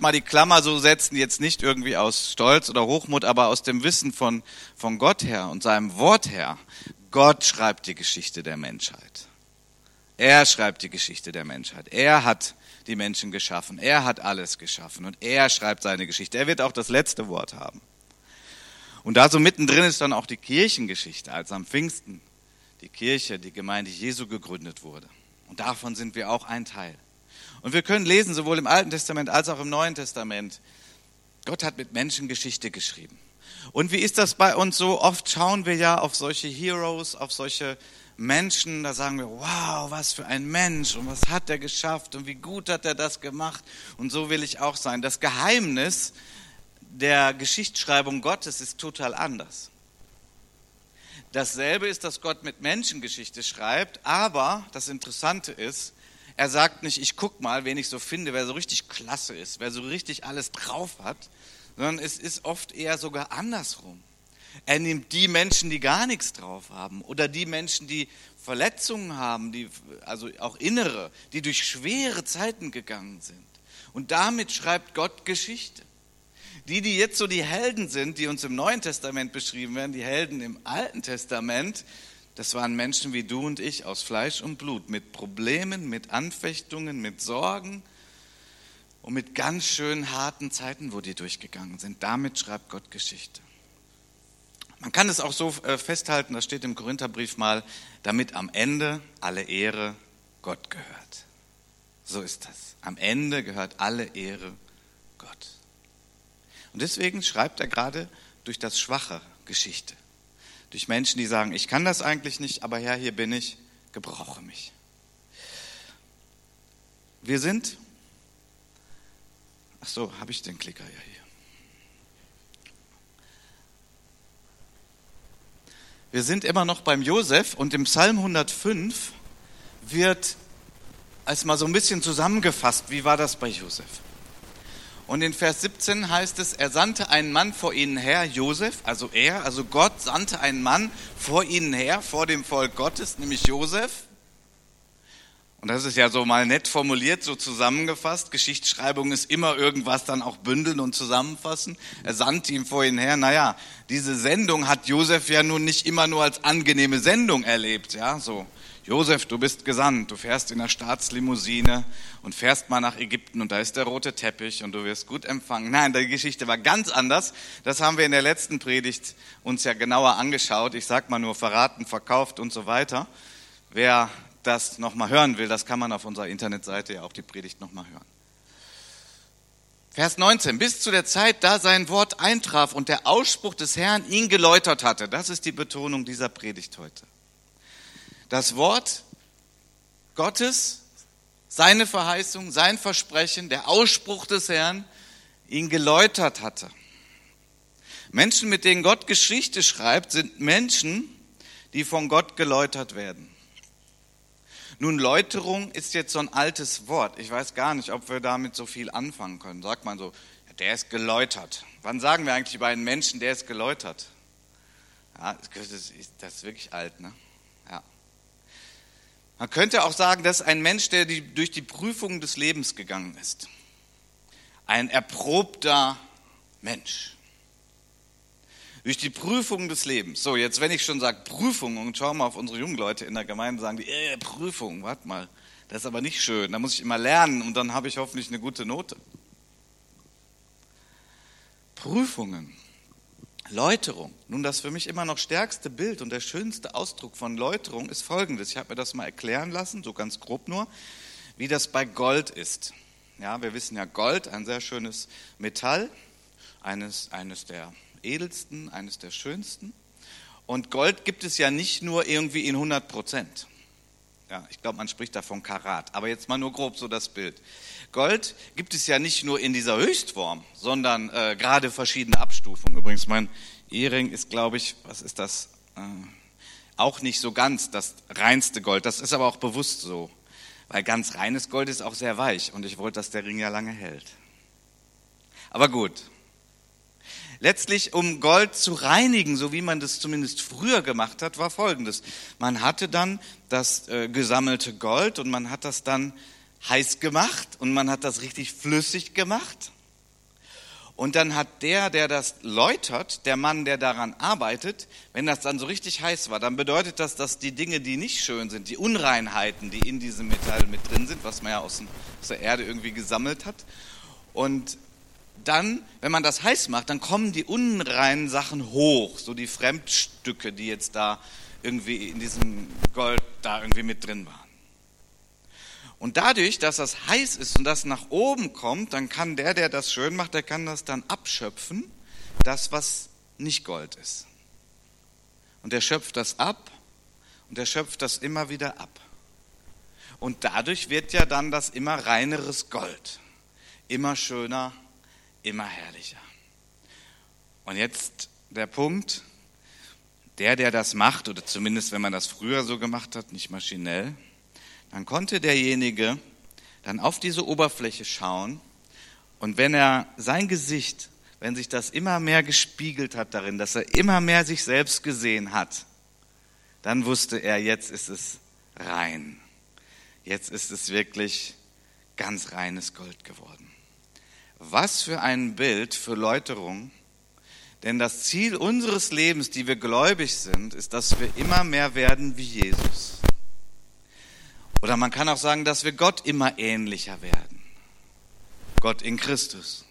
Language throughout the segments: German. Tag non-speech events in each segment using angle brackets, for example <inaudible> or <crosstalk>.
mal die Klammer so setzen, jetzt nicht irgendwie aus Stolz oder Hochmut, aber aus dem Wissen von, von Gott her und seinem Wort her. Gott schreibt die Geschichte der Menschheit. Er schreibt die Geschichte der Menschheit. Er hat die Menschen geschaffen. Er hat alles geschaffen und er schreibt seine Geschichte. Er wird auch das letzte Wort haben. Und da so mittendrin ist dann auch die Kirchengeschichte, als am Pfingsten die Kirche, die Gemeinde Jesu gegründet wurde. Und davon sind wir auch ein Teil. Und wir können lesen, sowohl im Alten Testament als auch im Neuen Testament, Gott hat mit Menschen Geschichte geschrieben. Und wie ist das bei uns so? Oft schauen wir ja auf solche Heroes, auf solche Menschen, da sagen wir, wow, was für ein Mensch und was hat er geschafft und wie gut hat er das gemacht und so will ich auch sein. Das Geheimnis der Geschichtsschreibung Gottes ist total anders. Dasselbe ist, dass Gott mit Menschen Geschichte schreibt, aber das Interessante ist, er sagt nicht, ich guck mal, wen ich so finde, wer so richtig klasse ist, wer so richtig alles drauf hat, sondern es ist oft eher sogar andersrum. Er nimmt die Menschen, die gar nichts drauf haben oder die Menschen, die Verletzungen haben, die, also auch innere, die durch schwere Zeiten gegangen sind. Und damit schreibt Gott Geschichte. Die, die jetzt so die Helden sind, die uns im Neuen Testament beschrieben werden, die Helden im Alten Testament, das waren Menschen wie du und ich aus Fleisch und Blut, mit Problemen, mit Anfechtungen, mit Sorgen und mit ganz schön harten Zeiten, wo die durchgegangen sind. Damit schreibt Gott Geschichte. Man kann es auch so äh, festhalten, das steht im Korintherbrief mal, damit am Ende alle Ehre Gott gehört. So ist das. Am Ende gehört alle Ehre Gott. Und deswegen schreibt er gerade durch das Schwache Geschichte durch Menschen, die sagen, ich kann das eigentlich nicht, aber Herr, hier bin ich, gebrauche mich. Wir sind, ach so, habe ich den Klicker ja hier. Wir sind immer noch beim Josef und im Psalm 105 wird als mal so ein bisschen zusammengefasst, wie war das bei Josef? Und in Vers 17 heißt es, er sandte einen Mann vor ihnen her, Josef, also er, also Gott sandte einen Mann vor ihnen her, vor dem Volk Gottes, nämlich Josef. Und das ist ja so mal nett formuliert, so zusammengefasst. Geschichtsschreibung ist immer irgendwas dann auch bündeln und zusammenfassen. Er sandte ihm vor ihnen her. Naja, diese Sendung hat Josef ja nun nicht immer nur als angenehme Sendung erlebt, ja, so. Josef, du bist gesandt, du fährst in der Staatslimousine und fährst mal nach Ägypten und da ist der rote Teppich und du wirst gut empfangen. Nein, die Geschichte war ganz anders. Das haben wir in der letzten Predigt uns ja genauer angeschaut. Ich sag mal nur verraten, verkauft und so weiter. Wer das nochmal hören will, das kann man auf unserer Internetseite ja auch die Predigt nochmal hören. Vers 19, bis zu der Zeit, da sein Wort eintraf und der Ausspruch des Herrn ihn geläutert hatte. Das ist die Betonung dieser Predigt heute das Wort Gottes, seine Verheißung, sein Versprechen, der Ausspruch des Herrn ihn geläutert hatte. Menschen, mit denen Gott Geschichte schreibt, sind Menschen, die von Gott geläutert werden. Nun, Läuterung ist jetzt so ein altes Wort. Ich weiß gar nicht, ob wir damit so viel anfangen können. Sagt man so, der ist geläutert. Wann sagen wir eigentlich über einen Menschen, der ist geläutert? Ja, das ist wirklich alt, ne? Man könnte auch sagen, das ist ein Mensch, der die, durch die Prüfung des Lebens gegangen ist. Ein erprobter Mensch. Durch die Prüfung des Lebens. So, jetzt wenn ich schon sage Prüfung und schau mal auf unsere jungen Leute in der Gemeinde, sagen die, äh, Prüfung, warte mal, das ist aber nicht schön. Da muss ich immer lernen und dann habe ich hoffentlich eine gute Note. Prüfungen. Läuterung. Nun, das für mich immer noch stärkste Bild und der schönste Ausdruck von Läuterung ist folgendes. Ich habe mir das mal erklären lassen, so ganz grob nur, wie das bei Gold ist. Ja, wir wissen ja, Gold, ein sehr schönes Metall, eines, eines der edelsten, eines der schönsten. Und Gold gibt es ja nicht nur irgendwie in 100 Prozent. Ja, ich glaube, man spricht da von Karat. Aber jetzt mal nur grob so das Bild. Gold gibt es ja nicht nur in dieser Höchstform, sondern äh, gerade verschiedene Abstufungen. Übrigens, mein Ehering ist, glaube ich, was ist das? Äh, auch nicht so ganz das reinste Gold. Das ist aber auch bewusst so. Weil ganz reines Gold ist auch sehr weich und ich wollte, dass der Ring ja lange hält. Aber gut, Letztlich, um Gold zu reinigen, so wie man das zumindest früher gemacht hat, war Folgendes. Man hatte dann das äh, gesammelte Gold und man hat das dann heiß gemacht und man hat das richtig flüssig gemacht. Und dann hat der, der das läutert, der Mann, der daran arbeitet, wenn das dann so richtig heiß war, dann bedeutet das, dass die Dinge, die nicht schön sind, die Unreinheiten, die in diesem Metall mit drin sind, was man ja aus, der Erde irgendwie gesammelt hat, und dann, wenn man das heiß macht, dann kommen die unreinen Sachen hoch, so die Fremdstücke, die jetzt da irgendwie in diesem Gold da irgendwie mit drin waren. Und dadurch, dass das heiß ist und das nach oben kommt, dann kann der, der das schön macht, der kann das dann abschöpfen, das, was nicht Gold ist. Und er schöpft das ab und er schöpft das immer wieder ab. Und dadurch wird ja dann das immer reineres Gold, immer schöner, immer herrlicher. Und jetzt der Punkt, der, der das macht, oder zumindest wenn man das früher so gemacht hat, nicht maschinell, dann konnte derjenige dann auf diese Oberfläche schauen und wenn er sein Gesicht, wenn sich das immer mehr gespiegelt hat darin, dass er immer mehr sich selbst gesehen hat, dann wusste er, jetzt ist es rein. Jetzt ist es wirklich ganz reines Gold geworden. Was für ein Bild für Läuterung. Denn das Ziel unseres Lebens, die wir gläubig sind, ist, dass wir immer mehr werden wie Jesus. Oder man kann auch sagen, dass wir Gott immer ähnlicher werden. Gott in Christus.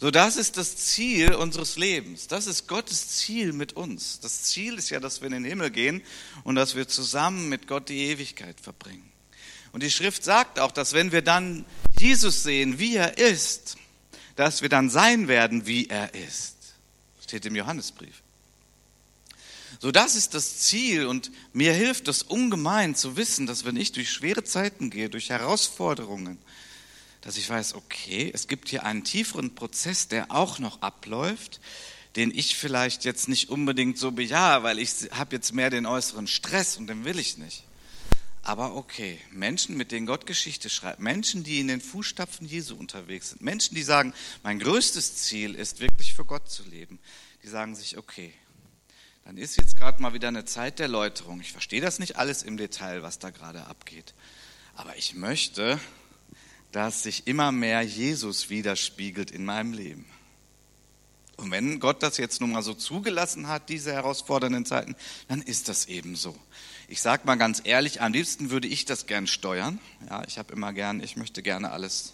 So, das ist das Ziel unseres Lebens. Das ist Gottes Ziel mit uns. Das Ziel ist ja, dass wir in den Himmel gehen und dass wir zusammen mit Gott die Ewigkeit verbringen. Und die Schrift sagt auch, dass wenn wir dann Jesus sehen, wie er ist, dass wir dann sein werden, wie er ist. Das steht im Johannesbrief. So, das ist das Ziel und mir hilft es ungemein zu wissen, dass wenn ich durch schwere Zeiten gehe, durch Herausforderungen, dass ich weiß, okay, es gibt hier einen tieferen Prozess, der auch noch abläuft, den ich vielleicht jetzt nicht unbedingt so bejahe, weil ich habe jetzt mehr den äußeren Stress und den will ich nicht. Aber okay, Menschen, mit denen Gott Geschichte schreibt, Menschen, die in den Fußstapfen Jesu unterwegs sind, Menschen, die sagen, mein größtes Ziel ist wirklich für Gott zu leben, die sagen sich, okay, dann ist jetzt gerade mal wieder eine Zeit der Läuterung. Ich verstehe das nicht alles im Detail, was da gerade abgeht. Aber ich möchte, dass sich immer mehr Jesus widerspiegelt in meinem Leben. Und wenn Gott das jetzt nun mal so zugelassen hat, diese herausfordernden Zeiten, dann ist das eben so. Ich sage mal ganz ehrlich, am liebsten würde ich das gern steuern. Ja, ich habe immer gern, ich möchte gerne alles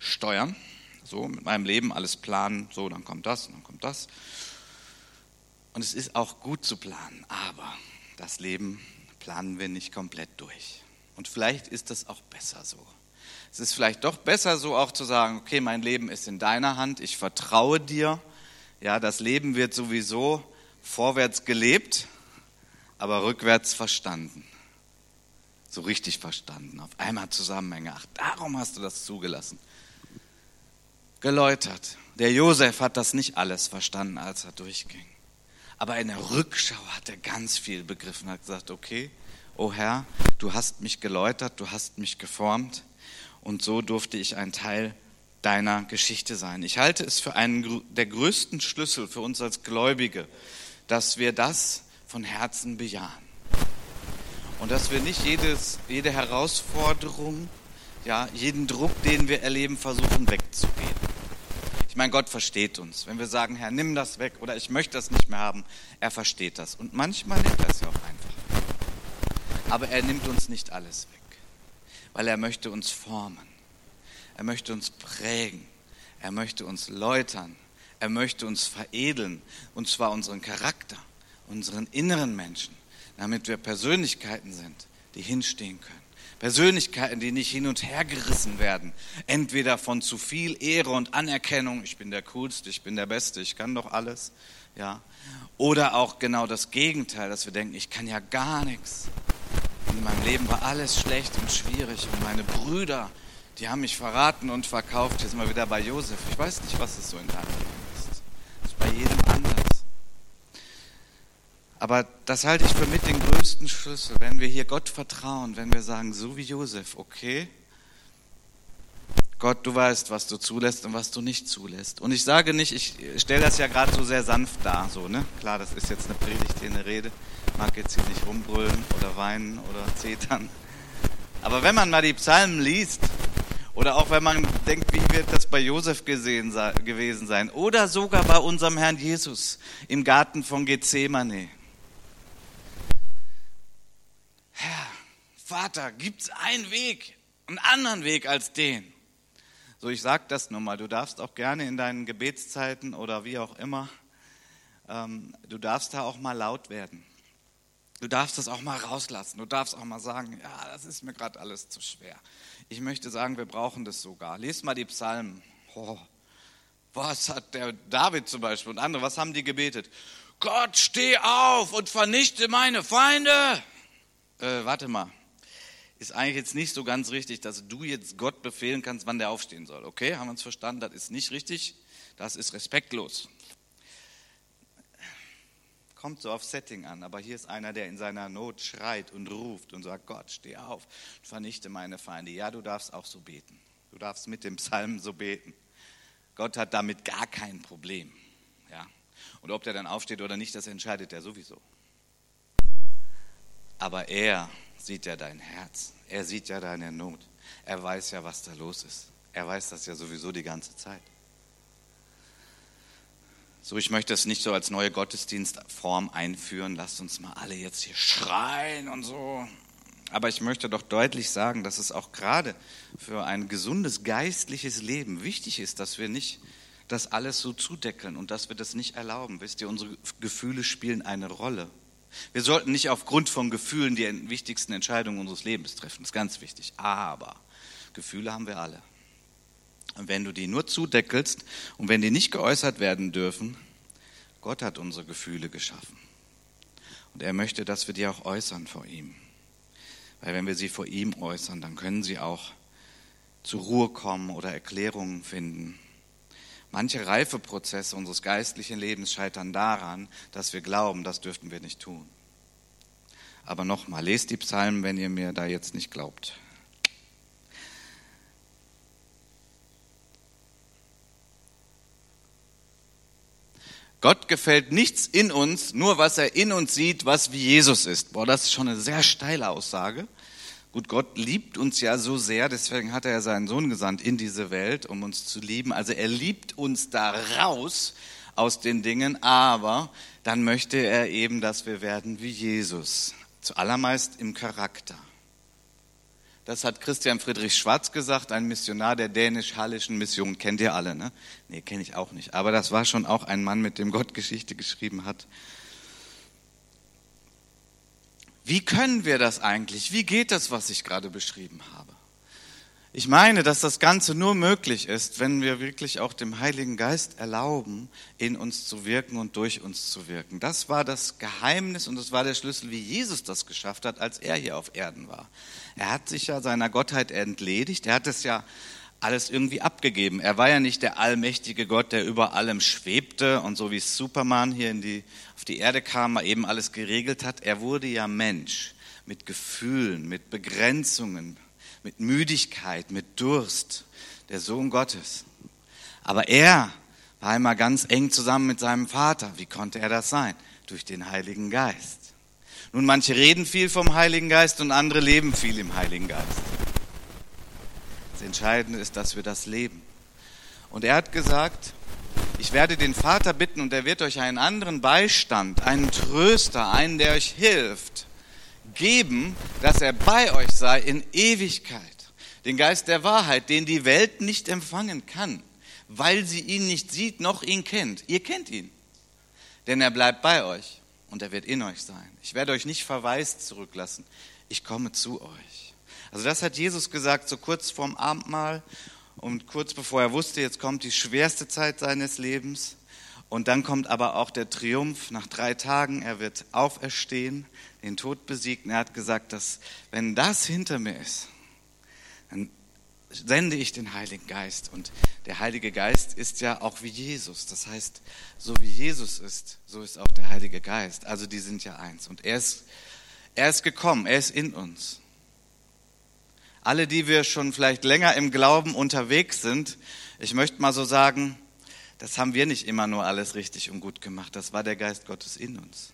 steuern. So mit meinem Leben alles planen. So, dann kommt das, dann kommt das. Und es ist auch gut zu planen, aber das Leben planen wir nicht komplett durch. Und vielleicht ist das auch besser so. Es ist vielleicht doch besser so auch zu sagen, okay, mein Leben ist in deiner Hand, ich vertraue dir. Ja, das Leben wird sowieso vorwärts gelebt, aber rückwärts verstanden. So richtig verstanden. Auf einmal Zusammenhänge. Ach, darum hast du das zugelassen. Geläutert. Der Josef hat das nicht alles verstanden, als er durchging. Aber in der Rückschau hat er ganz viel begriffen, hat gesagt, okay, oh Herr, du hast mich geläutert, du hast mich geformt und so durfte ich ein Teil deiner Geschichte sein. Ich halte es für einen der größten Schlüssel für uns als Gläubige, dass wir das von Herzen bejahen. Und dass wir nicht jedes, jede Herausforderung, ja, jeden Druck, den wir erleben, versuchen wegzugeben. Ich meine, Gott versteht uns. Wenn wir sagen, Herr, nimm das weg oder ich möchte das nicht mehr haben, er versteht das. Und manchmal nimmt er es ja auch einfach. Aber er nimmt uns nicht alles weg, weil er möchte uns formen. Er möchte uns prägen. Er möchte uns läutern. Er möchte uns veredeln. Und zwar unseren Charakter, unseren inneren Menschen, damit wir Persönlichkeiten sind, die hinstehen können. Persönlichkeiten, die nicht hin und her gerissen werden. Entweder von zu viel Ehre und Anerkennung, ich bin der Coolste, ich bin der Beste, ich kann doch alles, ja. Oder auch genau das Gegenteil, dass wir denken, ich kann ja gar nichts. In meinem Leben war alles schlecht und schwierig und meine Brüder, die haben mich verraten und verkauft. Jetzt mal wieder bei Josef. Ich weiß nicht, was es so in deinem Leben ist. Das ist bei jedem anders. Aber das halte ich für mit den größten Schlüssel, wenn wir hier Gott vertrauen, wenn wir sagen, so wie Josef, okay, Gott, du weißt, was du zulässt und was du nicht zulässt. Und ich sage nicht, ich stelle das ja gerade so sehr sanft dar, so, ne? Klar, das ist jetzt eine Predigt, hier eine Rede. Mag jetzt hier nicht rumbrüllen oder weinen oder zetern. Aber wenn man mal die Psalmen liest Oder auch wenn man denkt, wie wird das bei Josef gewesen sein? Oder sogar bei unserem Herrn Jesus im Garten von Gethsemane. Herr, Vater, gibt es einen Weg, einen anderen Weg als den? So, ich sage das nur mal. Du darfst auch gerne in deinen Gebetszeiten oder wie auch immer, ähm, du darfst da auch mal laut werden. Du darfst das auch mal rauslassen. Du darfst auch mal sagen, ja, das ist mir gerade alles zu schwer. Ich möchte sagen, wir brauchen das sogar. Lies mal die Psalmen. Oh, was hat der David zum Beispiel und andere, was haben die gebetet? Gott, steh auf und vernichte meine Feinde. Äh, warte mal. Ist eigentlich jetzt nicht so ganz richtig, dass du jetzt Gott befehlen kannst, wann der aufstehen soll. Okay, haben wir uns verstanden? Das ist nicht richtig. Das ist respektlos kommt so auf Setting an, aber hier ist einer, der in seiner Not schreit und ruft und sagt, Gott, steh auf, vernichte meine Feinde. Ja, du darfst auch so beten. Du darfst mit dem Psalm so beten. Gott hat damit gar kein Problem. Ja? Und ob der dann aufsteht oder nicht, das entscheidet er sowieso. Aber er sieht ja dein Herz. Er sieht ja deine Not. Er weiß ja, was da los ist. Er weiß das ja sowieso die ganze Zeit. So, ich möchte es nicht so als neue Gottesdienstform einführen. Lasst uns mal alle jetzt hier schreien und so. Aber ich möchte doch deutlich sagen, dass es auch gerade für ein gesundes geistliches Leben wichtig ist, dass wir nicht das alles so zudeckeln und dass wir das nicht erlauben. Wisst ihr, unsere Gefühle spielen eine Rolle. Wir sollten nicht aufgrund von Gefühlen die wichtigsten Entscheidungen unseres Lebens treffen. Das ist ganz wichtig. Aber Gefühle haben wir alle. Und wenn du die nur zudeckelst und wenn die nicht geäußert werden dürfen, Gott hat unsere Gefühle geschaffen. Und er möchte, dass wir die auch äußern vor ihm. Weil wenn wir sie vor ihm äußern, dann können sie auch zur Ruhe kommen oder Erklärungen finden. Manche Reifeprozesse unseres geistlichen Lebens scheitern daran, dass wir glauben, das dürften wir nicht tun. Aber nochmal, lest die Psalmen, wenn ihr mir da jetzt nicht glaubt. Gott gefällt nichts in uns, nur was er in uns sieht, was wie Jesus ist. Boah, das ist schon eine sehr steile Aussage. Gut, Gott liebt uns ja so sehr, deswegen hat er ja seinen Sohn gesandt in diese Welt, um uns zu lieben. Also er liebt uns da raus aus den Dingen, aber dann möchte er eben, dass wir werden wie Jesus. Zuallermeist im Charakter. Das hat Christian Friedrich Schwarz gesagt, ein Missionar der dänisch-hallischen Mission. Kennt ihr alle, ne? Nee, kenne ich auch nicht. Aber das war schon auch ein Mann, mit dem Gott Geschichte geschrieben hat. Wie können wir das eigentlich? Wie geht das, was ich gerade beschrieben habe? Ich meine, dass das Ganze nur möglich ist, wenn wir wirklich auch dem Heiligen Geist erlauben, in uns zu wirken und durch uns zu wirken. Das war das Geheimnis und das war der Schlüssel, wie Jesus das geschafft hat, als er hier auf Erden war. Er hat sich ja seiner Gottheit entledigt. Er hat es ja alles irgendwie abgegeben. Er war ja nicht der allmächtige Gott, der über allem schwebte und so wie Superman hier die, auf die Erde kam, mal eben alles geregelt hat. Er wurde ja Mensch mit Gefühlen, mit Begrenzungen, mit Müdigkeit, mit Durst, der Sohn Gottes. Aber er war immer ganz eng zusammen mit seinem Vater. Wie konnte er das sein? Durch den Heiligen Geist. Nun, manche reden viel vom Heiligen Geist und andere leben viel im Heiligen Geist. Entscheidende ist, dass wir das leben. Und er hat gesagt, ich werde den Vater bitten und er wird euch einen anderen Beistand, einen Tröster, einen, der euch hilft, geben, dass er bei euch sei in Ewigkeit. Den Geist der Wahrheit, den die Welt nicht empfangen kann, weil sie ihn nicht sieht noch ihn kennt. Ihr kennt ihn, denn er bleibt bei euch und er wird in euch sein. Ich werde euch nicht verwaist zurücklassen. Ich komme zu euch. Also das hat Jesus gesagt, so kurz vorm Abendmahl und kurz bevor er wusste, jetzt kommt die schwerste Zeit seines Lebens. Und dann kommt aber auch der Triumph nach drei Tagen. Er wird auferstehen, den Tod besiegen. Er hat gesagt, dass wenn das hinter mir ist, dann sende ich den Heiligen Geist. Und der Heilige Geist ist ja auch wie Jesus. Das heißt, so wie Jesus ist, so ist auch der Heilige Geist. Also die sind ja eins. Und er ist, er ist gekommen, er ist in uns. Alle, die wir schon vielleicht länger im Glauben unterwegs sind, ich möchte mal so sagen, das haben wir nicht immer nur alles richtig und gut gemacht. Das war der Geist Gottes in uns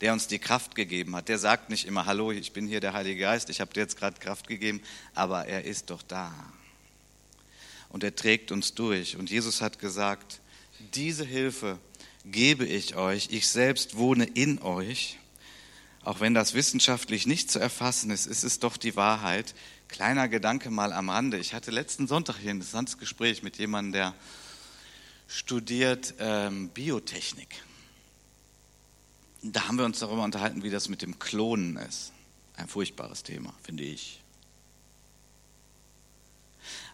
der uns die Kraft gegeben hat. Der sagt nicht immer, hallo, ich bin hier der Heilige Geist, ich habe dir jetzt gerade Kraft gegeben, aber er ist doch da. und er trägt uns durch. Und Jesus hat gesagt, diese Hilfe gebe ich euch, ich selbst wohne in euch. Auch wenn das wissenschaftlich nicht zu erfassen ist, ist es doch die Wahrheit. Kleiner Gedanke mal am Rande. Ich hatte letzten Sonntag hier ein interessantes Gespräch mit jemandem, der studiert ähm, Biotechnik. Da haben wir uns darüber unterhalten, wie das mit dem Klonen ist. Ein furchtbares Thema, finde ich.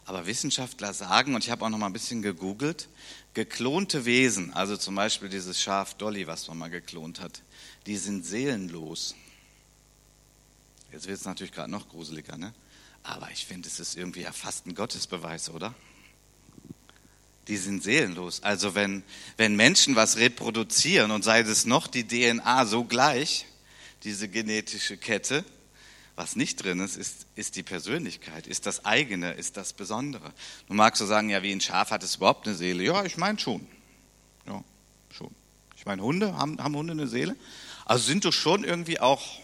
Aber Wissenschaftler sagen, und ich habe auch noch mal ein bisschen gegoogelt, geklonte Wesen, also zum Beispiel dieses Schaf Dolly, was man mal geklont hat, die sind seelenlos. Jetzt wird es natürlich gerade noch gruseliger, ne? Aber ich finde, es ist irgendwie ja fast ein Gottesbeweis, oder? Die sind seelenlos. Also wenn, wenn Menschen was reproduzieren und sei es noch die DNA so gleich, diese genetische Kette, was nicht drin ist, ist, ist die Persönlichkeit, ist das eigene, ist das Besondere. Du magst so sagen, ja, wie ein Schaf hat es überhaupt eine Seele? Ja, ich meine schon. Ja, schon. Ich meine, Hunde, haben, haben Hunde eine Seele? Also sind doch schon irgendwie auch,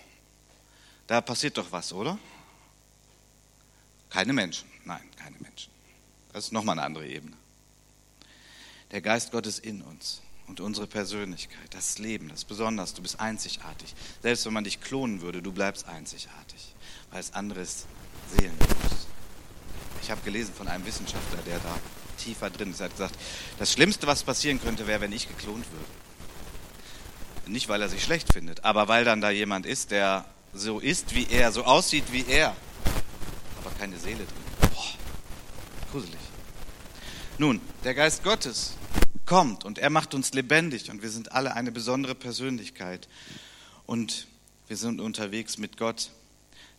da passiert doch was, oder? Keine Menschen. Nein, keine Menschen. Das ist nochmal eine andere Ebene. Der Geist Gottes in uns und unsere Persönlichkeit, das Leben, das ist besonders, du bist einzigartig. Selbst wenn man dich klonen würde, du bleibst einzigartig, weil das andere ist. Ich habe gelesen von einem Wissenschaftler, der da tiefer drin ist. Er hat gesagt, das Schlimmste, was passieren könnte, wäre, wenn ich geklont würde. Nicht, weil er sich schlecht findet, aber weil dann da jemand ist, der so ist wie er, so aussieht wie er, aber keine Seele drin. Boah, gruselig. Nun, der Geist Gottes kommt und er macht uns lebendig und wir sind alle eine besondere Persönlichkeit und wir sind unterwegs mit Gott,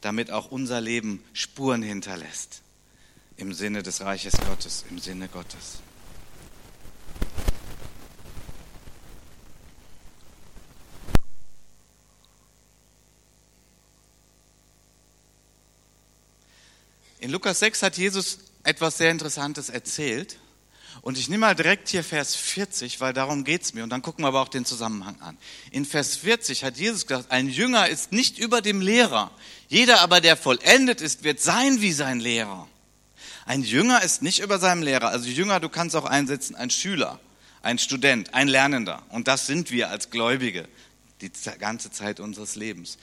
damit auch unser Leben Spuren hinterlässt im Sinne des Reiches Gottes, im Sinne Gottes. In Lukas 6 hat Jesus etwas sehr Interessantes erzählt. Und ich nehme mal direkt hier Vers 40, weil darum geht es mir. Und dann gucken wir aber auch den Zusammenhang an. In Vers 40 hat Jesus gesagt, ein Jünger ist nicht über dem Lehrer. Jeder aber, der vollendet ist, wird sein wie sein Lehrer. Ein Jünger ist nicht über seinem Lehrer. Also Jünger, du kannst auch einsetzen, ein Schüler, ein Student, ein Lernender. Und das sind wir als Gläubige die ganze Zeit unseres Lebens.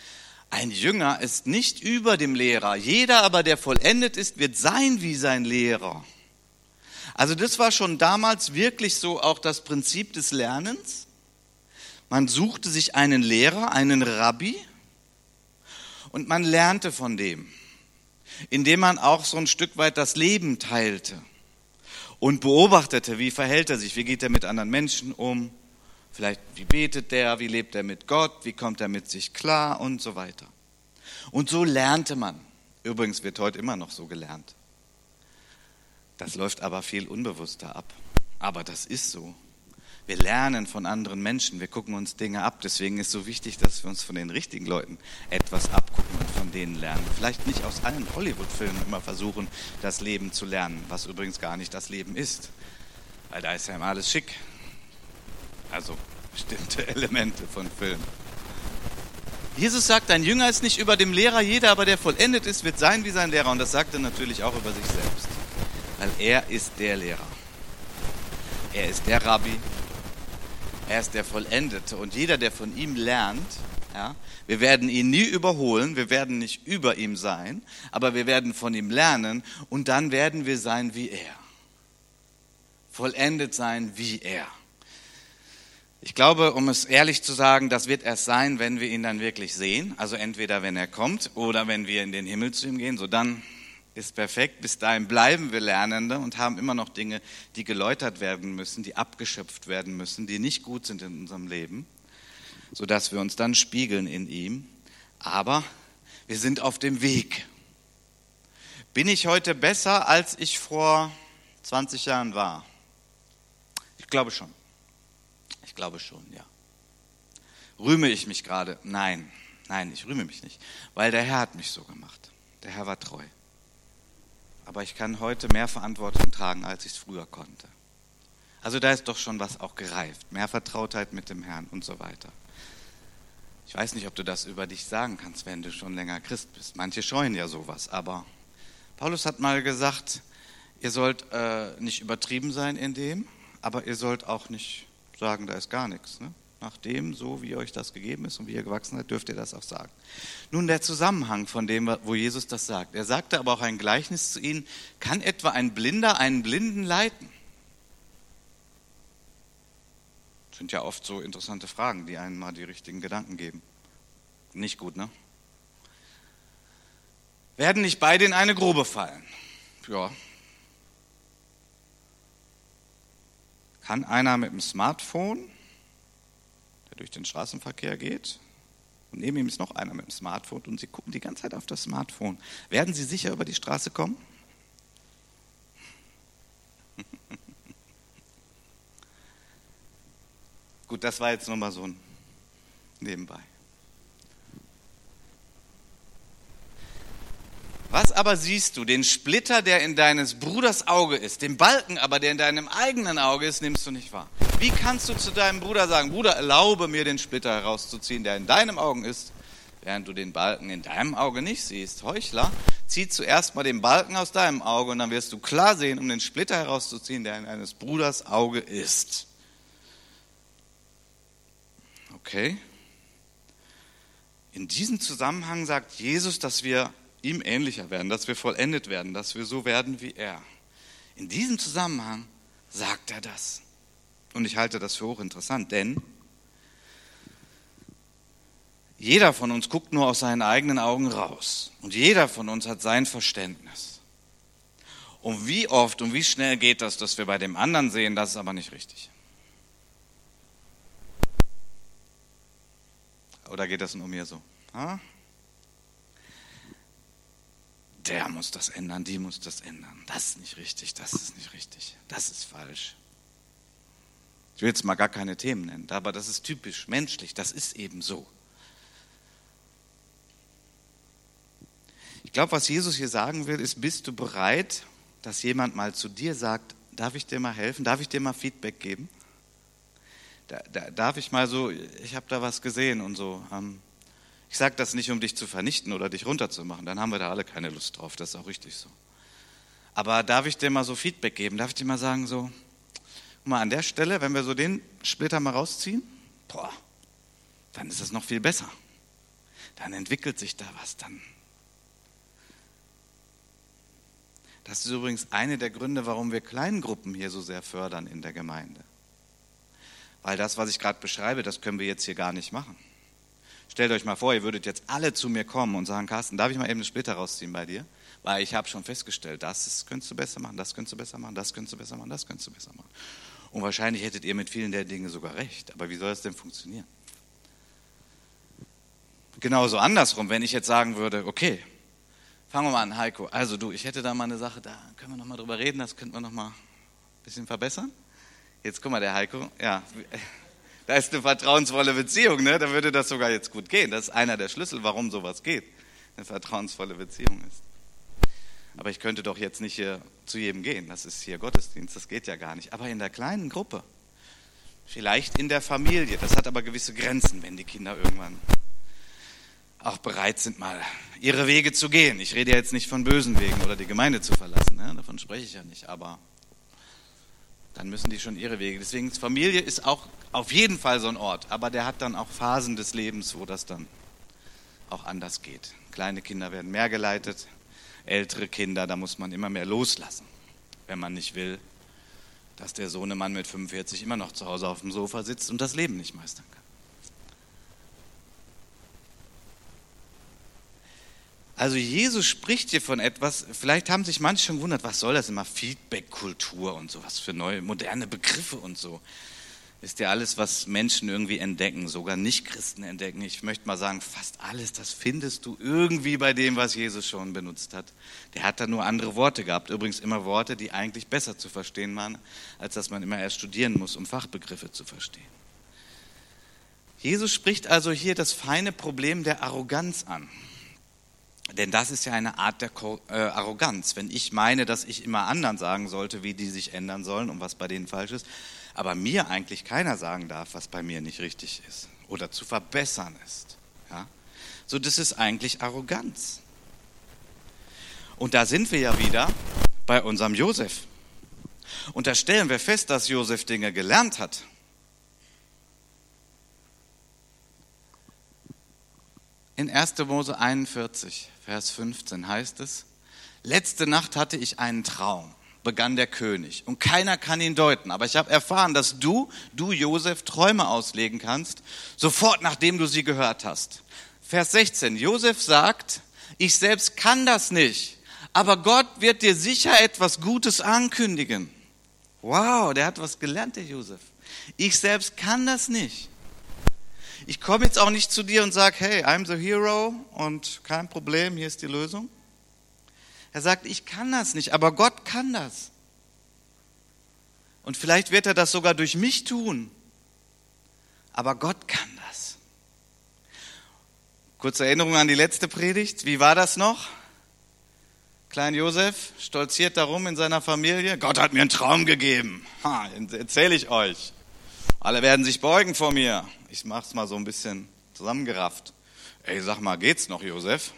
Ein Jünger ist nicht über dem Lehrer. Jeder aber, der vollendet ist, wird sein wie sein Lehrer. Also das war schon damals wirklich so auch das Prinzip des Lernens. Man suchte sich einen Lehrer, einen Rabbi und man lernte von dem, indem man auch so ein Stück weit das Leben teilte und beobachtete, wie verhält er sich, wie geht er mit anderen Menschen um, Vielleicht, wie betet der, wie lebt er mit Gott, wie kommt er mit sich klar und so weiter. Und so lernte man. Übrigens wird heute immer noch so gelernt. Das läuft aber viel unbewusster ab. Aber das ist so. Wir lernen von anderen Menschen, wir gucken uns Dinge ab. Deswegen ist es so wichtig, dass wir uns von den richtigen Leuten etwas abgucken und von denen lernen. Vielleicht nicht aus allen Hollywood-Filmen immer versuchen, das Leben zu lernen, was übrigens gar nicht das Leben ist. Weil da ist ja immer alles schick. Also bestimmte <laughs> Elemente von Filmen. Jesus sagt, ein Jünger ist nicht über dem Lehrer, jeder aber der vollendet ist, wird sein wie sein Lehrer. Und das sagt er natürlich auch über sich selbst. Weil er ist der Lehrer. Er ist der Rabbi. Er ist der Vollendete. Und jeder, der von ihm lernt, ja, wir werden ihn nie überholen, wir werden nicht über ihm sein, aber wir werden von ihm lernen und dann werden wir sein wie er. Vollendet sein wie er. Ich glaube, um es ehrlich zu sagen, das wird erst sein, wenn wir ihn dann wirklich sehen. Also entweder wenn er kommt oder wenn wir in den Himmel zu ihm gehen. So dann ist perfekt. Bis dahin bleiben wir Lernende und haben immer noch Dinge, die geläutert werden müssen, die abgeschöpft werden müssen, die nicht gut sind in unserem Leben, sodass wir uns dann spiegeln in ihm. Aber wir sind auf dem Weg. Bin ich heute besser, als ich vor 20 Jahren war? Ich glaube schon. Ich glaube schon, ja. Rühme ich mich gerade? Nein, nein, ich rühme mich nicht, weil der Herr hat mich so gemacht. Der Herr war treu. Aber ich kann heute mehr Verantwortung tragen, als ich es früher konnte. Also da ist doch schon was auch gereift. Mehr Vertrautheit mit dem Herrn und so weiter. Ich weiß nicht, ob du das über dich sagen kannst, wenn du schon länger Christ bist. Manche scheuen ja sowas, aber Paulus hat mal gesagt, ihr sollt äh, nicht übertrieben sein in dem, aber ihr sollt auch nicht sagen, da ist gar nichts. Ne? Nach dem, so wie euch das gegeben ist und wie ihr gewachsen seid, dürft ihr das auch sagen. Nun der Zusammenhang von dem, wo Jesus das sagt. Er sagte aber auch ein Gleichnis zu ihnen, kann etwa ein Blinder einen Blinden leiten? Das sind ja oft so interessante Fragen, die einem mal die richtigen Gedanken geben. Nicht gut, ne? Werden nicht beide in eine Grube fallen? Ja. Kann einer mit dem Smartphone, der durch den Straßenverkehr geht, und neben ihm ist noch einer mit dem Smartphone und sie gucken die ganze Zeit auf das Smartphone, werden sie sicher über die Straße kommen? <laughs> Gut, das war jetzt nur mal so ein Nebenbei. Was aber siehst du? Den Splitter, der in deines Bruders Auge ist, den Balken aber, der in deinem eigenen Auge ist, nimmst du nicht wahr. Wie kannst du zu deinem Bruder sagen, Bruder, erlaube mir den Splitter herauszuziehen, der in deinem Augen ist, während du den Balken in deinem Auge nicht siehst? Heuchler, zieh zuerst mal den Balken aus deinem Auge und dann wirst du klar sehen, um den Splitter herauszuziehen, der in deines Bruders Auge ist. Okay? In diesem Zusammenhang sagt Jesus, dass wir ihm ähnlicher werden, dass wir vollendet werden, dass wir so werden wie er. In diesem Zusammenhang sagt er das. Und ich halte das für hochinteressant, denn jeder von uns guckt nur aus seinen eigenen Augen raus. Und jeder von uns hat sein Verständnis. Und wie oft und wie schnell geht das, dass wir bei dem anderen sehen, das ist aber nicht richtig. Oder geht das nur mir so? Ha? Der muss das ändern, die muss das ändern. Das ist nicht richtig, das ist nicht richtig, das ist falsch. Ich will jetzt mal gar keine Themen nennen, aber das ist typisch menschlich, das ist eben so. Ich glaube, was Jesus hier sagen will, ist, bist du bereit, dass jemand mal zu dir sagt, darf ich dir mal helfen, darf ich dir mal Feedback geben? da, da, darf ich mal so, ich habe da was gesehen und so. Ähm, ich sage das nicht, um dich zu vernichten oder dich runterzumachen, dann haben wir da alle keine Lust drauf, das ist auch richtig so. Aber darf ich dir mal so Feedback geben? Darf ich dir mal sagen, so, mal an der Stelle, wenn wir so den Splitter mal rausziehen, boah, dann ist es noch viel besser. Dann entwickelt sich da was, dann. Das ist übrigens eine der Gründe, warum wir Kleingruppen hier so sehr fördern in der Gemeinde. Weil das, was ich gerade beschreibe, das können wir jetzt hier gar nicht machen. Stellt euch mal vor, ihr würdet jetzt alle zu mir kommen und sagen, Carsten, darf ich mal eben eine Splitter rausziehen bei dir? Weil ich habe schon festgestellt, das könntest du besser machen, das könntest du besser machen, das könntest du besser machen, das könntest du besser machen. Und wahrscheinlich hättet ihr mit vielen der Dinge sogar recht. Aber wie soll das denn funktionieren? Genauso andersrum, wenn ich jetzt sagen würde, okay, fangen wir mal an, Heiko. Also du, ich hätte da mal eine Sache, da können wir noch mal drüber reden, das könnten wir noch mal ein bisschen verbessern. Jetzt guck mal, der Heiko, ja, da ist eine vertrauensvolle Beziehung, ne? da würde das sogar jetzt gut gehen. Das ist einer der Schlüssel, warum sowas geht, eine vertrauensvolle Beziehung ist. Aber ich könnte doch jetzt nicht hier zu jedem gehen, das ist hier Gottesdienst, das geht ja gar nicht. Aber in der kleinen Gruppe, vielleicht in der Familie, das hat aber gewisse Grenzen, wenn die Kinder irgendwann auch bereit sind, mal ihre Wege zu gehen. Ich rede ja jetzt nicht von bösen Wegen oder die Gemeinde zu verlassen, ne? davon spreche ich ja nicht, aber dann müssen die schon ihre Wege. Deswegen Familie ist auch auf jeden Fall so ein Ort, aber der hat dann auch Phasen des Lebens, wo das dann auch anders geht. Kleine Kinder werden mehr geleitet, ältere Kinder, da muss man immer mehr loslassen, wenn man nicht will, dass der Sohnemann mit 45 immer noch zu Hause auf dem Sofa sitzt und das Leben nicht meistern kann. Also Jesus spricht hier von etwas, vielleicht haben sich manche schon gewundert, was soll das immer, Feedback-Kultur und so, was für neue, moderne Begriffe und so. Ist ja alles, was Menschen irgendwie entdecken, sogar Nicht-Christen entdecken. Ich möchte mal sagen, fast alles, das findest du irgendwie bei dem, was Jesus schon benutzt hat. Der hat da nur andere Worte gehabt. Übrigens immer Worte, die eigentlich besser zu verstehen waren, als dass man immer erst studieren muss, um Fachbegriffe zu verstehen. Jesus spricht also hier das feine Problem der Arroganz an. Denn das ist ja eine Art der äh, Arroganz, wenn ich meine, dass ich immer anderen sagen sollte, wie die sich ändern sollen und was bei denen falsch ist, aber mir eigentlich keiner sagen darf, was bei mir nicht richtig ist oder zu verbessern ist. Ja? So, das ist eigentlich Arroganz. Und da sind wir ja wieder, Bei unserem Josef. Und da stellen wir fest, dass Josef Dinge gelernt hat. In 1. Mose 41, Vers 15 heißt es, letzte Nacht hatte ich einen Traum, begann der König, und keiner kann ihn deuten, aber ich habe erfahren, dass du, du Josef, Träume auslegen kannst, sofort nachdem du sie gehört hast. Vers 16, Josef sagt, ich selbst kann das nicht, aber Gott wird dir sicher etwas Gutes ankündigen. Wow, der hat was gelernt, der Josef. Ich selbst kann das nicht. Ich komme jetzt auch nicht zu dir und sage, hey, I'm the hero und kein Problem, hier ist die Lösung. Er sagt, ich kann das nicht, aber Gott kann das. Und vielleicht wird er das sogar durch mich tun. Aber Gott kann das. Kurze Erinnerung an die letzte Predigt. Wie war das noch? Klein Josef stolziert darum in seiner Familie. Gott hat mir einen Traum gegeben. Ha, erzähle ich euch. Alle werden sich beugen vor mir. Ich mach's mal so ein bisschen zusammengerafft. Ey, sag mal, geht's noch, Josef?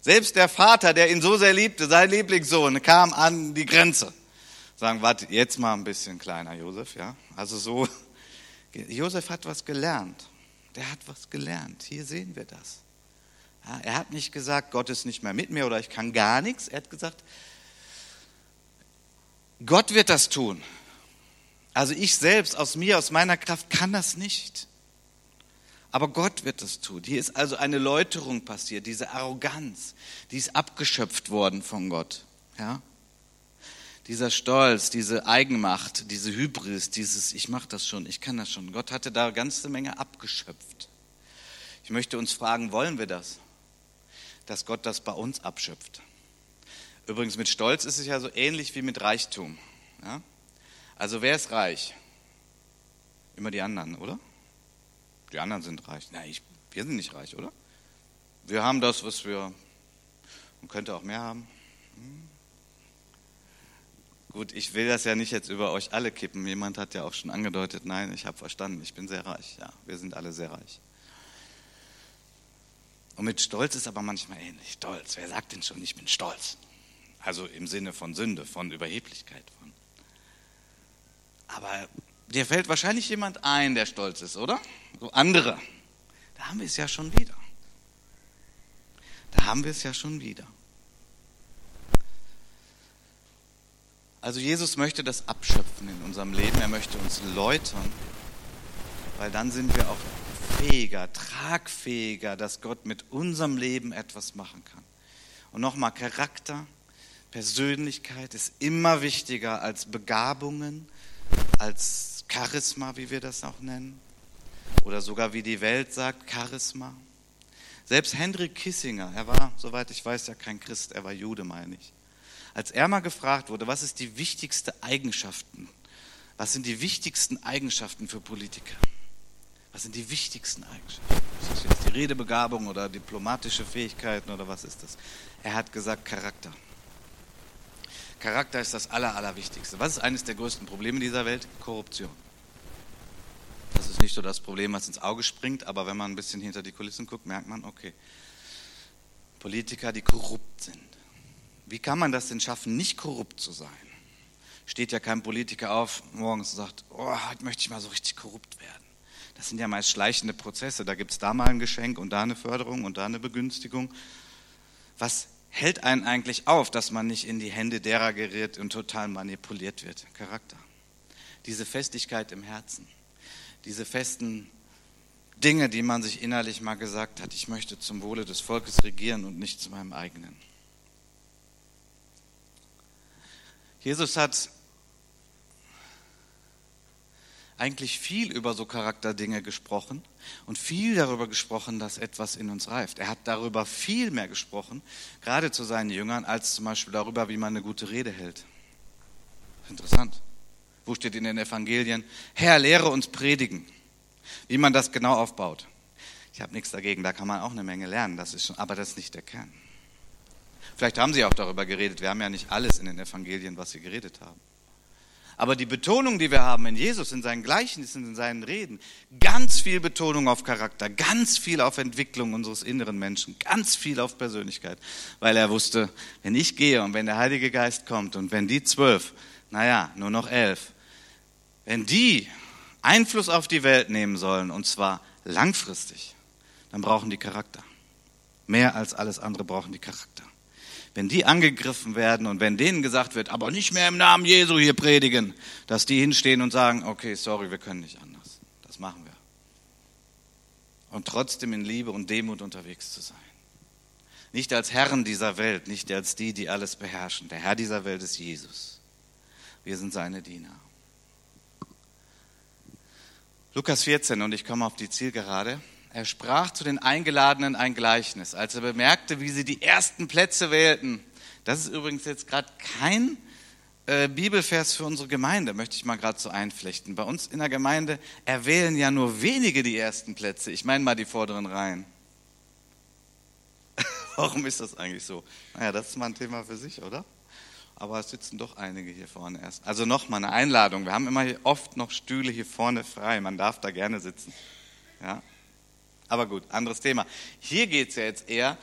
Selbst der Vater, der ihn so sehr liebte, sein Lieblingssohn, kam an die Grenze. Sagen, warte, jetzt mal ein bisschen kleiner, Josef, ja? Also so, <laughs> Josef hat was gelernt. Der hat was gelernt. Hier sehen wir das. Ja, er hat nicht gesagt, Gott ist nicht mehr mit mir oder ich kann gar nichts. Er hat gesagt, Gott wird das tun. Also ich selbst aus mir, aus meiner Kraft kann das nicht. Aber Gott wird das tun. Hier ist also eine Läuterung passiert, diese Arroganz, die ist abgeschöpft worden von Gott. Ja? Dieser Stolz, diese Eigenmacht, diese Hybris, dieses Ich mache das schon, ich kann das schon. Gott hatte da eine ganze Menge abgeschöpft. Ich möchte uns fragen, wollen wir das? Dass Gott das bei uns abschöpft. Übrigens mit Stolz ist es ja so ähnlich wie mit Reichtum. Ja? Also wer ist reich? Immer die anderen, oder? Die anderen sind reich. Nein, ich, wir sind nicht reich, oder? Wir haben das, was wir, man könnte auch mehr haben. Hm. Gut, ich will das ja nicht jetzt über euch alle kippen. Jemand hat ja auch schon angedeutet, nein, ich habe verstanden, ich bin sehr reich. Ja, wir sind alle sehr reich. Und mit Stolz ist aber manchmal ähnlich. Stolz, wer sagt denn schon, ich bin stolz? Also im Sinne von Sünde, von Überheblichkeit, aber dir fällt wahrscheinlich jemand ein, der stolz ist, oder? So andere. Da haben wir es ja schon wieder. Da haben wir es ja schon wieder. Also Jesus möchte das abschöpfen in unserem Leben. Er möchte uns läutern, weil dann sind wir auch fähiger, tragfähiger, dass Gott mit unserem Leben etwas machen kann. Und nochmal, Charakter, Persönlichkeit ist immer wichtiger als Begabungen, als Charisma, wie wir das auch nennen, oder sogar wie die Welt sagt, Charisma. Selbst Hendrik Kissinger, er war, soweit ich weiß, ja kein Christ, er war Jude, meine ich. Als er mal gefragt wurde, was ist die wichtigste Eigenschaften, was sind die wichtigsten Eigenschaften für Politiker? Was sind die wichtigsten Eigenschaften? Ist das jetzt die Redebegabung oder diplomatische Fähigkeiten oder was ist das? Er hat gesagt Charakter. Charakter ist das Aller, Allerwichtigste. Was ist eines der größten Probleme dieser Welt? Korruption. Das ist nicht so das Problem, was ins Auge springt, aber wenn man ein bisschen hinter die Kulissen guckt, merkt man, okay, Politiker, die korrupt sind. Wie kann man das denn schaffen, nicht korrupt zu sein? Steht ja kein Politiker auf morgens und sagt, oh, heute möchte ich mal so richtig korrupt werden. Das sind ja meist schleichende Prozesse. Da gibt es da mal ein Geschenk und da eine Förderung und da eine Begünstigung. Was hält einen eigentlich auf, dass man nicht in die Hände derer gerät und total manipuliert wird? Charakter. Diese Festigkeit im Herzen, diese festen Dinge, die man sich innerlich mal gesagt hat, ich möchte zum Wohle des Volkes regieren und nicht zu meinem eigenen. Jesus hat eigentlich viel über so Charakterdinge gesprochen und viel darüber gesprochen, dass etwas in uns reift. Er hat darüber viel mehr gesprochen, gerade zu seinen Jüngern, als zum Beispiel darüber, wie man eine gute Rede hält. Interessant. Wo steht in den Evangelien? Herr, lehre uns predigen, wie man das genau aufbaut. Ich habe nichts dagegen, da kann man auch eine Menge lernen, das ist schon, aber das ist nicht der Kern. Vielleicht haben sie auch darüber geredet, wir haben ja nicht alles in den Evangelien, was sie geredet haben. Aber die Betonung, die wir haben in Jesus, in seinen Gleichnissen, in seinen Reden, ganz viel Betonung auf Charakter, ganz viel auf Entwicklung unseres inneren Menschen, ganz viel auf Persönlichkeit, weil er wusste, wenn ich gehe und wenn der Heilige Geist kommt und wenn die zwölf, naja, nur noch elf, wenn die Einfluss auf die Welt nehmen sollen, und zwar langfristig, dann brauchen die Charakter. Mehr als alles andere brauchen die Charakter wenn die angegriffen werden und wenn denen gesagt wird, aber nicht mehr im Namen Jesu hier predigen, dass die hinstehen und sagen, okay, sorry, wir können nicht anders. Das machen wir. Und trotzdem in Liebe und Demut unterwegs zu sein. Nicht als Herren dieser Welt, nicht als die, die alles beherrschen. Der Herr dieser Welt ist Jesus. Wir sind seine Diener. Lukas 14, und ich komme auf die Zielgerade. Er sprach zu den Eingeladenen ein Gleichnis, als er bemerkte, wie sie die ersten Plätze wählten. Das ist übrigens jetzt gerade kein äh, Bibelvers für unsere Gemeinde, möchte ich mal gerade so einflechten. Bei uns in der Gemeinde erwählen ja nur wenige die ersten Plätze. Ich meine mal die vorderen Reihen. <laughs> Warum ist das eigentlich so? Naja, das ist mal ein Thema für sich, oder? Aber es sitzen doch einige hier vorne erst. Also nochmal eine Einladung. Wir haben immer oft noch Stühle hier vorne frei. Man darf da gerne sitzen. Ja, aber gut, anderes Thema. Hier geht es ja jetzt eher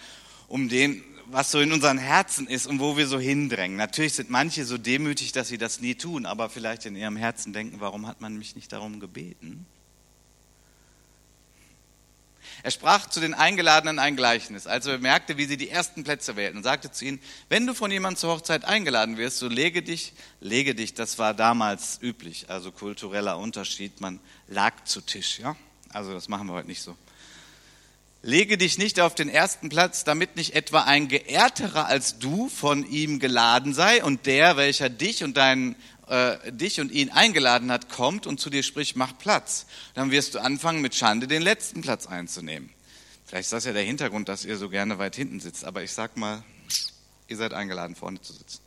um den, was so in unseren Herzen ist und wo wir so hindrängen. Natürlich sind manche so demütig, dass sie das nie tun, aber vielleicht in ihrem Herzen denken, warum hat man mich nicht darum gebeten? Er sprach zu den Eingeladenen ein Gleichnis, als er bemerkte, wie sie die ersten Plätze wählten und sagte zu ihnen, wenn du von jemandem zur Hochzeit eingeladen wirst, so lege dich, lege dich, das war damals üblich, also kultureller Unterschied, man lag zu Tisch, ja? Also das machen wir heute nicht so. Lege dich nicht auf den ersten Platz, damit nicht etwa ein Geehrterer als du von ihm geladen sei und der, welcher dich und deinen äh, dich und ihn eingeladen hat, kommt und zu dir spricht, mach Platz. Dann wirst du anfangen, mit Schande den letzten Platz einzunehmen. Vielleicht ist das ja der Hintergrund, dass ihr so gerne weit hinten sitzt, aber ich sag mal, ihr seid eingeladen, vorne zu sitzen.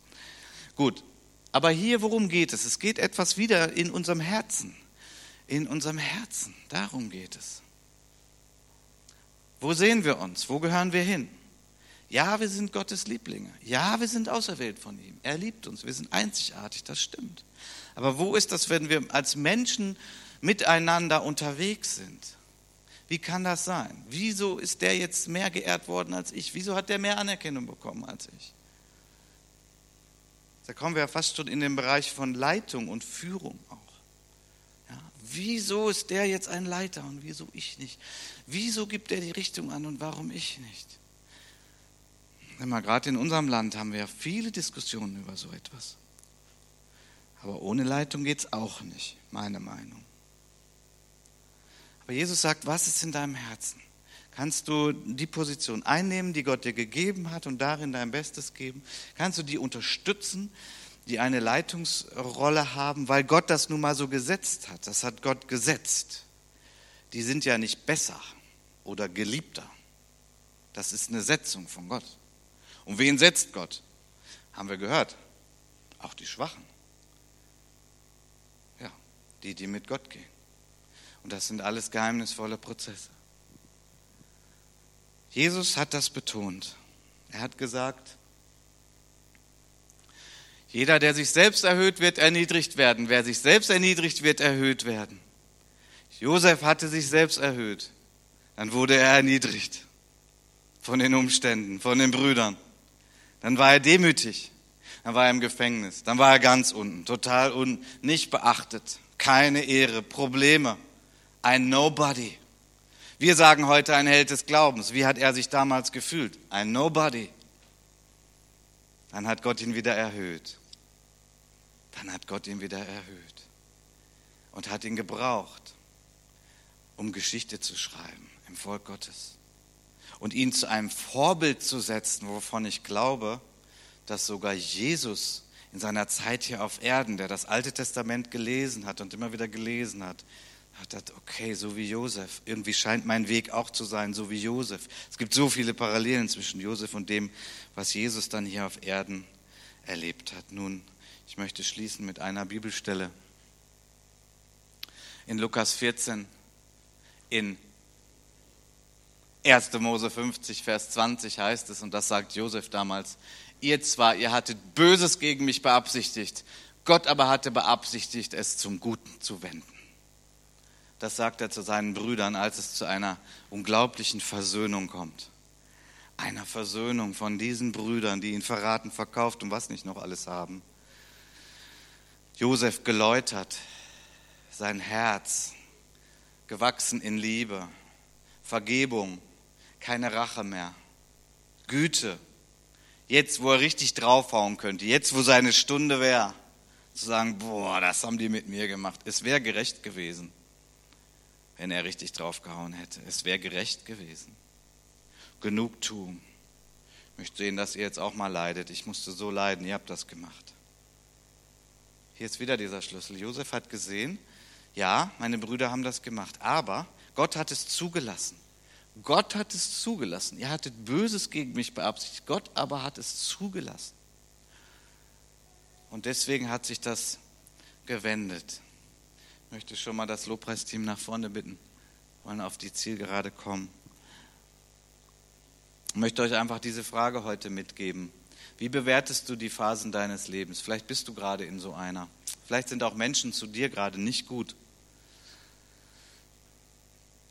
Gut, aber hier, worum geht es? Es geht etwas wieder in unserem Herzen. In unserem Herzen, darum geht es. Wo sehen wir uns? Wo gehören wir hin? Ja, wir sind Gottes Lieblinge. Ja, wir sind auserwählt von ihm. Er liebt uns. Wir sind einzigartig, das stimmt. Aber wo ist das, wenn wir als Menschen miteinander unterwegs sind? Wie kann das sein? Wieso ist der jetzt mehr geehrt worden als ich? Wieso hat der mehr Anerkennung bekommen als ich? Da kommen wir ja fast schon in den Bereich von Leitung und Führung auch. Wieso ist der jetzt ein Leiter und wieso ich nicht? Wieso gibt er die Richtung an und warum ich nicht? Gerade in unserem Land haben wir viele Diskussionen über so etwas. Aber ohne Leitung geht es auch nicht, meine Meinung. Aber Jesus sagt, was ist in deinem Herzen? Kannst du die Position einnehmen, die Gott dir gegeben hat und darin dein Bestes geben? Kannst du die unterstützen? Die eine Leitungsrolle haben, weil Gott das nun mal so gesetzt hat. Das hat Gott gesetzt. Die sind ja nicht besser oder geliebter. Das ist eine Setzung von Gott. Und wen setzt Gott? Haben wir gehört. Auch die Schwachen. Ja, die, die mit Gott gehen. Und das sind alles geheimnisvolle Prozesse. Jesus hat das betont. Er hat gesagt, jeder, der sich selbst erhöht, wird erniedrigt werden. Wer sich selbst erniedrigt, wird erhöht werden. Josef hatte sich selbst erhöht. Dann wurde er erniedrigt von den Umständen, von den Brüdern. Dann war er demütig. Dann war er im Gefängnis. Dann war er ganz unten, total unten, nicht beachtet. Keine Ehre, Probleme. Ein Nobody. Wir sagen heute ein Held des Glaubens. Wie hat er sich damals gefühlt? Ein Nobody. Dann hat Gott ihn wieder erhöht dann hat Gott ihn wieder erhöht und hat ihn gebraucht, um Geschichte zu schreiben im Volk Gottes und ihn zu einem Vorbild zu setzen, wovon ich glaube, dass sogar Jesus in seiner Zeit hier auf Erden, der das Alte Testament gelesen hat und immer wieder gelesen hat, hat er, okay, so wie Josef, irgendwie scheint mein Weg auch zu sein, so wie Josef. Es gibt so viele Parallelen zwischen Josef und dem, was Jesus dann hier auf Erden erlebt hat. Nun, ich möchte schließen mit einer Bibelstelle. In Lukas 14, in 1. Mose 50, Vers 20 heißt es, und das sagt Josef damals, ihr zwar, ihr hattet Böses gegen mich beabsichtigt, Gott aber hatte beabsichtigt, es zum Guten zu wenden. Das sagt er zu seinen Brüdern, als es zu einer unglaublichen Versöhnung kommt. Einer Versöhnung von diesen Brüdern, die ihn verraten, verkauft und was nicht noch alles haben. Josef geläutert, sein Herz gewachsen in Liebe, Vergebung, keine Rache mehr, Güte. Jetzt, wo er richtig draufhauen könnte, jetzt, wo seine Stunde wäre, zu sagen, boah, das haben die mit mir gemacht. Es wäre gerecht gewesen, wenn er richtig draufgehauen hätte. Es wäre gerecht gewesen. Genugtuung. Ich möchte sehen, dass ihr jetzt auch mal leidet. Ich musste so leiden, ihr habt das gemacht. Hier ist wieder dieser Schlüssel. Josef hat gesehen, ja, meine Brüder haben das gemacht, aber Gott hat es zugelassen. Gott hat es zugelassen. Ihr hattet Böses gegen mich beabsichtigt. Gott aber hat es zugelassen. Und deswegen hat sich das gewendet. Ich möchte schon mal das Lobpreisteam nach vorne bitten. Wir wollen auf die Zielgerade kommen. Ich möchte euch einfach diese Frage heute mitgeben. Wie bewertest du die Phasen deines Lebens? Vielleicht bist du gerade in so einer. Vielleicht sind auch Menschen zu dir gerade nicht gut.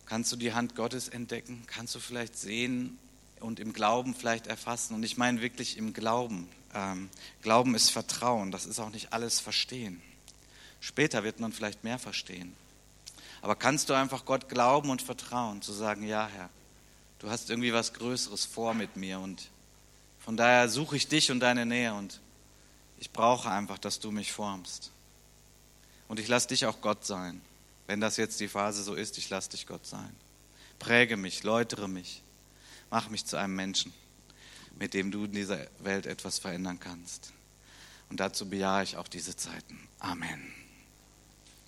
Kannst du die Hand Gottes entdecken? Kannst du vielleicht sehen und im Glauben vielleicht erfassen? Und ich meine wirklich im Glauben. Ähm, Glauben ist Vertrauen, das ist auch nicht alles verstehen. Später wird man vielleicht mehr verstehen. Aber kannst du einfach Gott glauben und vertrauen, zu sagen, ja Herr, du hast irgendwie was Größeres vor mit mir und von daher suche ich dich und deine Nähe und ich brauche einfach, dass du mich formst. Und ich lasse dich auch Gott sein. Wenn das jetzt die Phase so ist, ich lasse dich Gott sein. Präge mich, läutere mich, mach mich zu einem Menschen, mit dem du in dieser Welt etwas verändern kannst. Und dazu bejahe ich auch diese Zeiten. Amen.